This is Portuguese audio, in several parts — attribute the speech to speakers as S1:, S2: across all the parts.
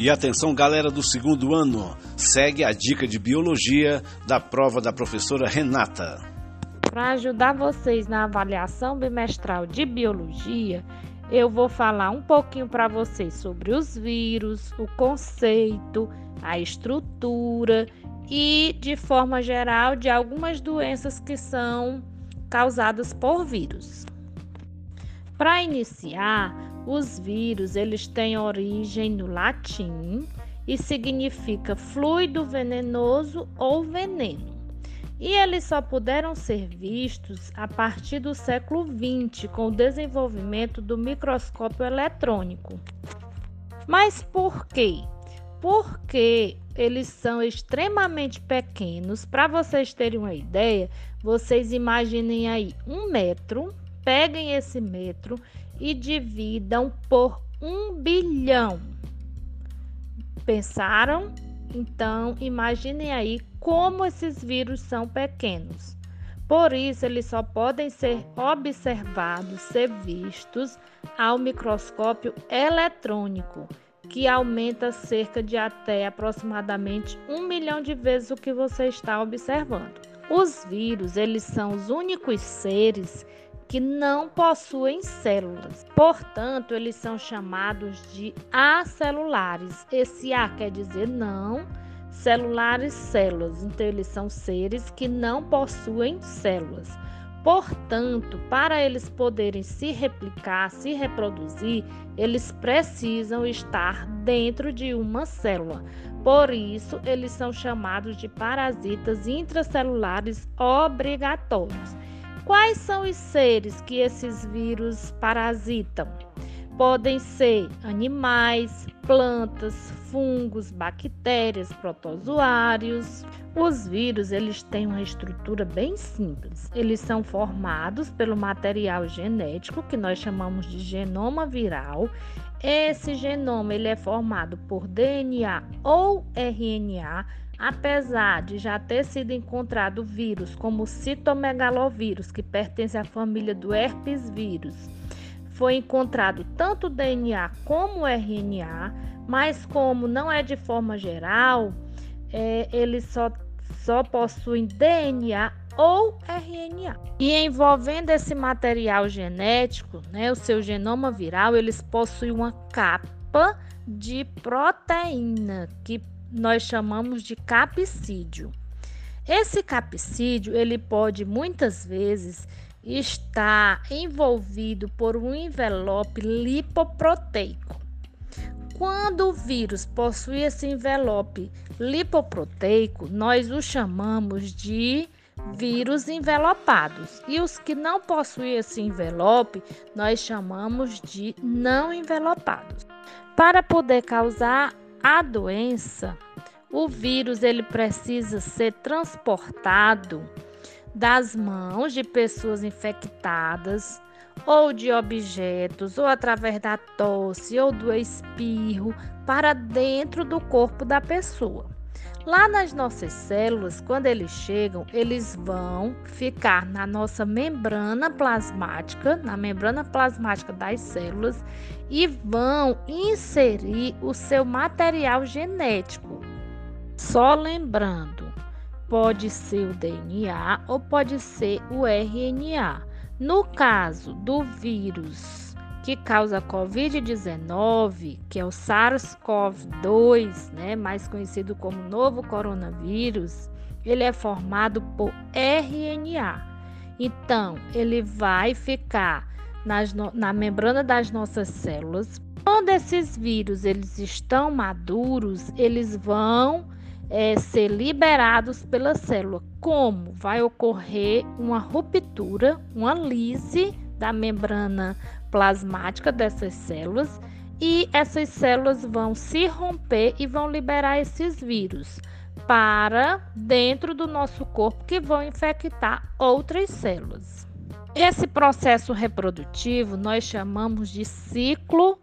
S1: E atenção, galera do segundo ano, segue a dica de biologia da prova da professora Renata.
S2: Para ajudar vocês na avaliação bimestral de biologia, eu vou falar um pouquinho para vocês sobre os vírus, o conceito, a estrutura e, de forma geral, de algumas doenças que são causadas por vírus. Para iniciar, os vírus eles têm origem no latim e significa fluido venenoso ou veneno. E eles só puderam ser vistos a partir do século XX, com o desenvolvimento do microscópio eletrônico. Mas por quê? Porque eles são extremamente pequenos. Para vocês terem uma ideia, vocês imaginem aí um metro, peguem esse metro e dividam por um bilhão. Pensaram? Então, imaginem aí como esses vírus são pequenos. Por isso, eles só podem ser observados, ser vistos ao microscópio eletrônico, que aumenta cerca de até aproximadamente um milhão de vezes o que você está observando. Os vírus, eles são os únicos seres que não possuem células. Portanto, eles são chamados de acelulares. Esse A quer dizer não, celulares, células. Então, eles são seres que não possuem células. Portanto, para eles poderem se replicar, se reproduzir, eles precisam estar dentro de uma célula. Por isso, eles são chamados de parasitas intracelulares obrigatórios. Quais são os seres que esses vírus parasitam? Podem ser animais, plantas, fungos, bactérias, protozoários. Os vírus, eles têm uma estrutura bem simples. Eles são formados pelo material genético que nós chamamos de genoma viral. Esse genoma ele é formado por DNA ou RNA Apesar de já ter sido encontrado vírus como o citomegalovírus, que pertence à família do herpes vírus, foi encontrado tanto DNA como RNA, mas como não é de forma geral, é, eles só, só possuem DNA ou RNA. E envolvendo esse material genético, né, o seu genoma viral, eles possuem uma capa de proteína que nós chamamos de capsídio. Esse capsídio, ele pode muitas vezes estar envolvido por um envelope lipoproteico. Quando o vírus possui esse envelope lipoproteico, nós o chamamos de vírus envelopados. E os que não possuem esse envelope, nós chamamos de não envelopados. Para poder causar a doença, o vírus ele precisa ser transportado das mãos de pessoas infectadas ou de objetos ou através da tosse ou do espirro para dentro do corpo da pessoa. Lá nas nossas células, quando eles chegam, eles vão ficar na nossa membrana plasmática, na membrana plasmática das células, e vão inserir o seu material genético. Só lembrando, pode ser o DNA ou pode ser o RNA. No caso do vírus que causa Covid-19, que é o SARS-CoV-2, né, mais conhecido como novo coronavírus, ele é formado por RNA. Então, ele vai ficar nas, na membrana das nossas células. Quando esses vírus eles estão maduros, eles vão é, ser liberados pela célula. Como vai ocorrer uma ruptura, uma lise da membrana plasmática dessas células e essas células vão se romper e vão liberar esses vírus para dentro do nosso corpo que vão infectar outras células. Esse processo reprodutivo nós chamamos de ciclo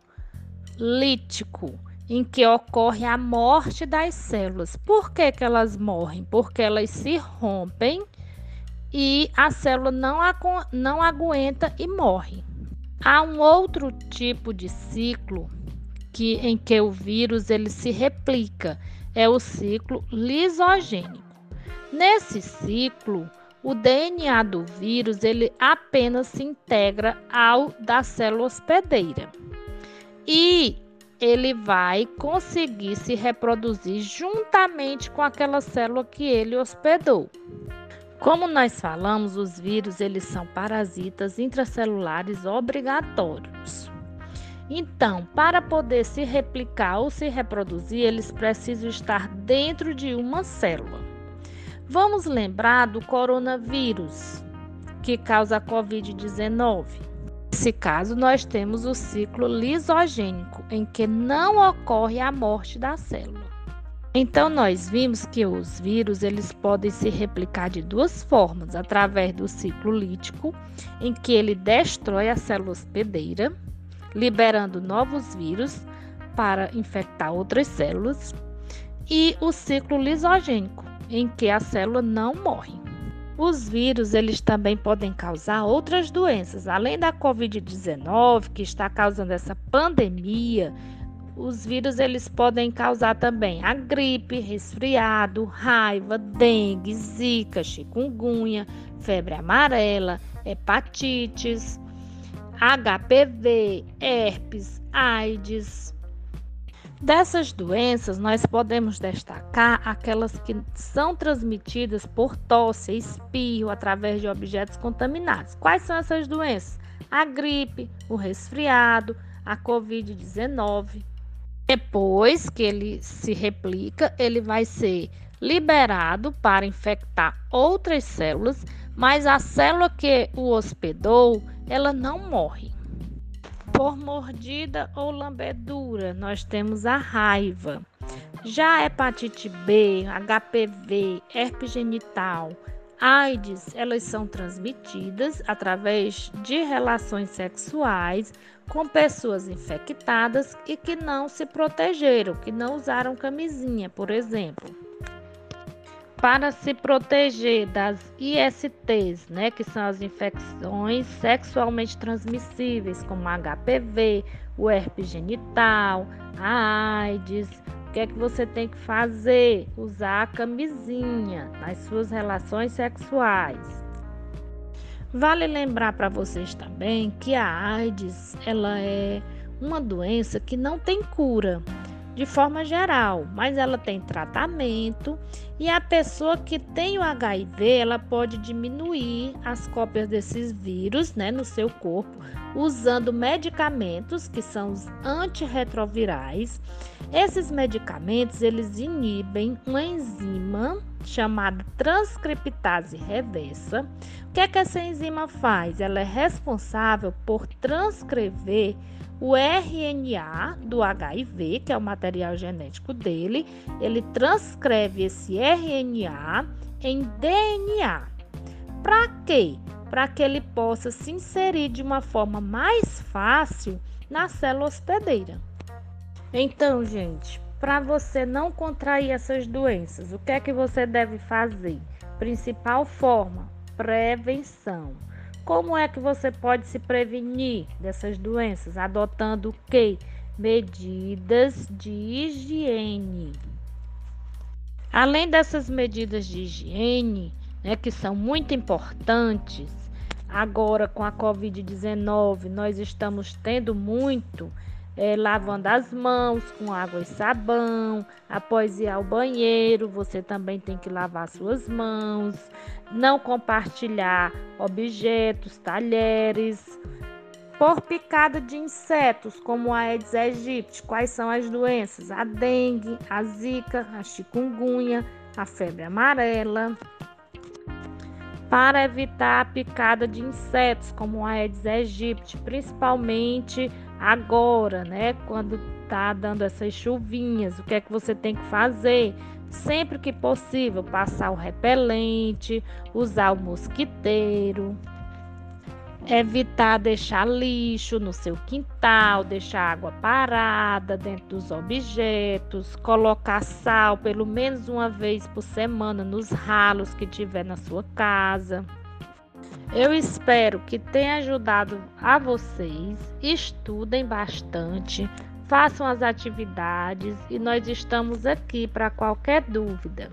S2: lítico, em que ocorre a morte das células. Por que, que elas morrem? Porque elas se rompem e a célula não, agu não aguenta e morre. Há um outro tipo de ciclo que, em que o vírus ele se replica, é o ciclo lisogênico. Nesse ciclo, o DNA do vírus ele apenas se integra ao da célula hospedeira. E ele vai conseguir se reproduzir juntamente com aquela célula que ele hospedou. Como nós falamos, os vírus eles são parasitas intracelulares obrigatórios. Então, para poder se replicar ou se reproduzir, eles precisam estar dentro de uma célula. Vamos lembrar do coronavírus, que causa a Covid-19. Nesse caso, nós temos o ciclo lisogênico, em que não ocorre a morte da célula. Então nós vimos que os vírus eles podem se replicar de duas formas, através do ciclo lítico, em que ele destrói a célula hospedeira, liberando novos vírus para infectar outras células, e o ciclo lisogênico, em que a célula não morre. Os vírus eles também podem causar outras doenças, além da COVID-19 que está causando essa pandemia. Os vírus eles podem causar também a gripe, resfriado, raiva, dengue, zika, chikungunya, febre amarela, hepatites, HPV, herpes, AIDS, Dessas doenças, nós podemos destacar aquelas que são transmitidas por tosse, espirro, através de objetos contaminados. Quais são essas doenças? A gripe, o resfriado, a Covid-19. Depois que ele se replica, ele vai ser liberado para infectar outras células, mas a célula que o hospedou, ela não morre. Por mordida ou lambedura, nós temos a raiva. Já a hepatite B, HPV, herpes genital, AIDS, elas são transmitidas através de relações sexuais com pessoas infectadas e que não se protegeram, que não usaram camisinha, por exemplo para se proteger das ISTs, né, que são as infecções sexualmente transmissíveis, como HPV, o herpes genital, a AIDS. O que é que você tem que fazer? Usar a camisinha nas suas relações sexuais. Vale lembrar para vocês também que a AIDS, ela é uma doença que não tem cura de forma geral, mas ela tem tratamento e a pessoa que tem o HIV, ela pode diminuir as cópias desses vírus, né, no seu corpo, usando medicamentos que são os antirretrovirais. Esses medicamentos, eles inibem uma enzima chamada transcriptase reversa. O que é que essa enzima faz? Ela é responsável por transcrever o RNA do HIV, que é o material genético dele, ele transcreve esse RNA em DNA. Para quê? Para que ele possa se inserir de uma forma mais fácil na célula hospedeira. Então, gente, para você não contrair essas doenças, o que é que você deve fazer? Principal forma: prevenção. Como é que você pode se prevenir dessas doenças? Adotando o quê? Medidas de higiene. Além dessas medidas de higiene, né, que são muito importantes, agora com a Covid-19 nós estamos tendo muito é, lavando as mãos com água e sabão. Após ir ao banheiro, você também tem que lavar suas mãos. Não compartilhar objetos, talheres. Por picada de insetos, como a Aedes aegypti, quais são as doenças? A dengue, a zika, a chikungunya, a febre amarela. Para evitar a picada de insetos, como a Aedes aegypti, principalmente agora, né? Quando tá dando essas chuvinhas, o que é que você tem que fazer? Sempre que possível, passar o repelente, usar o mosquiteiro, evitar deixar lixo no seu quintal, deixar água parada dentro dos objetos, colocar sal pelo menos uma vez por semana nos ralos que tiver na sua casa. Eu espero que tenha ajudado a vocês. Estudem bastante, façam as atividades e nós estamos aqui para qualquer dúvida.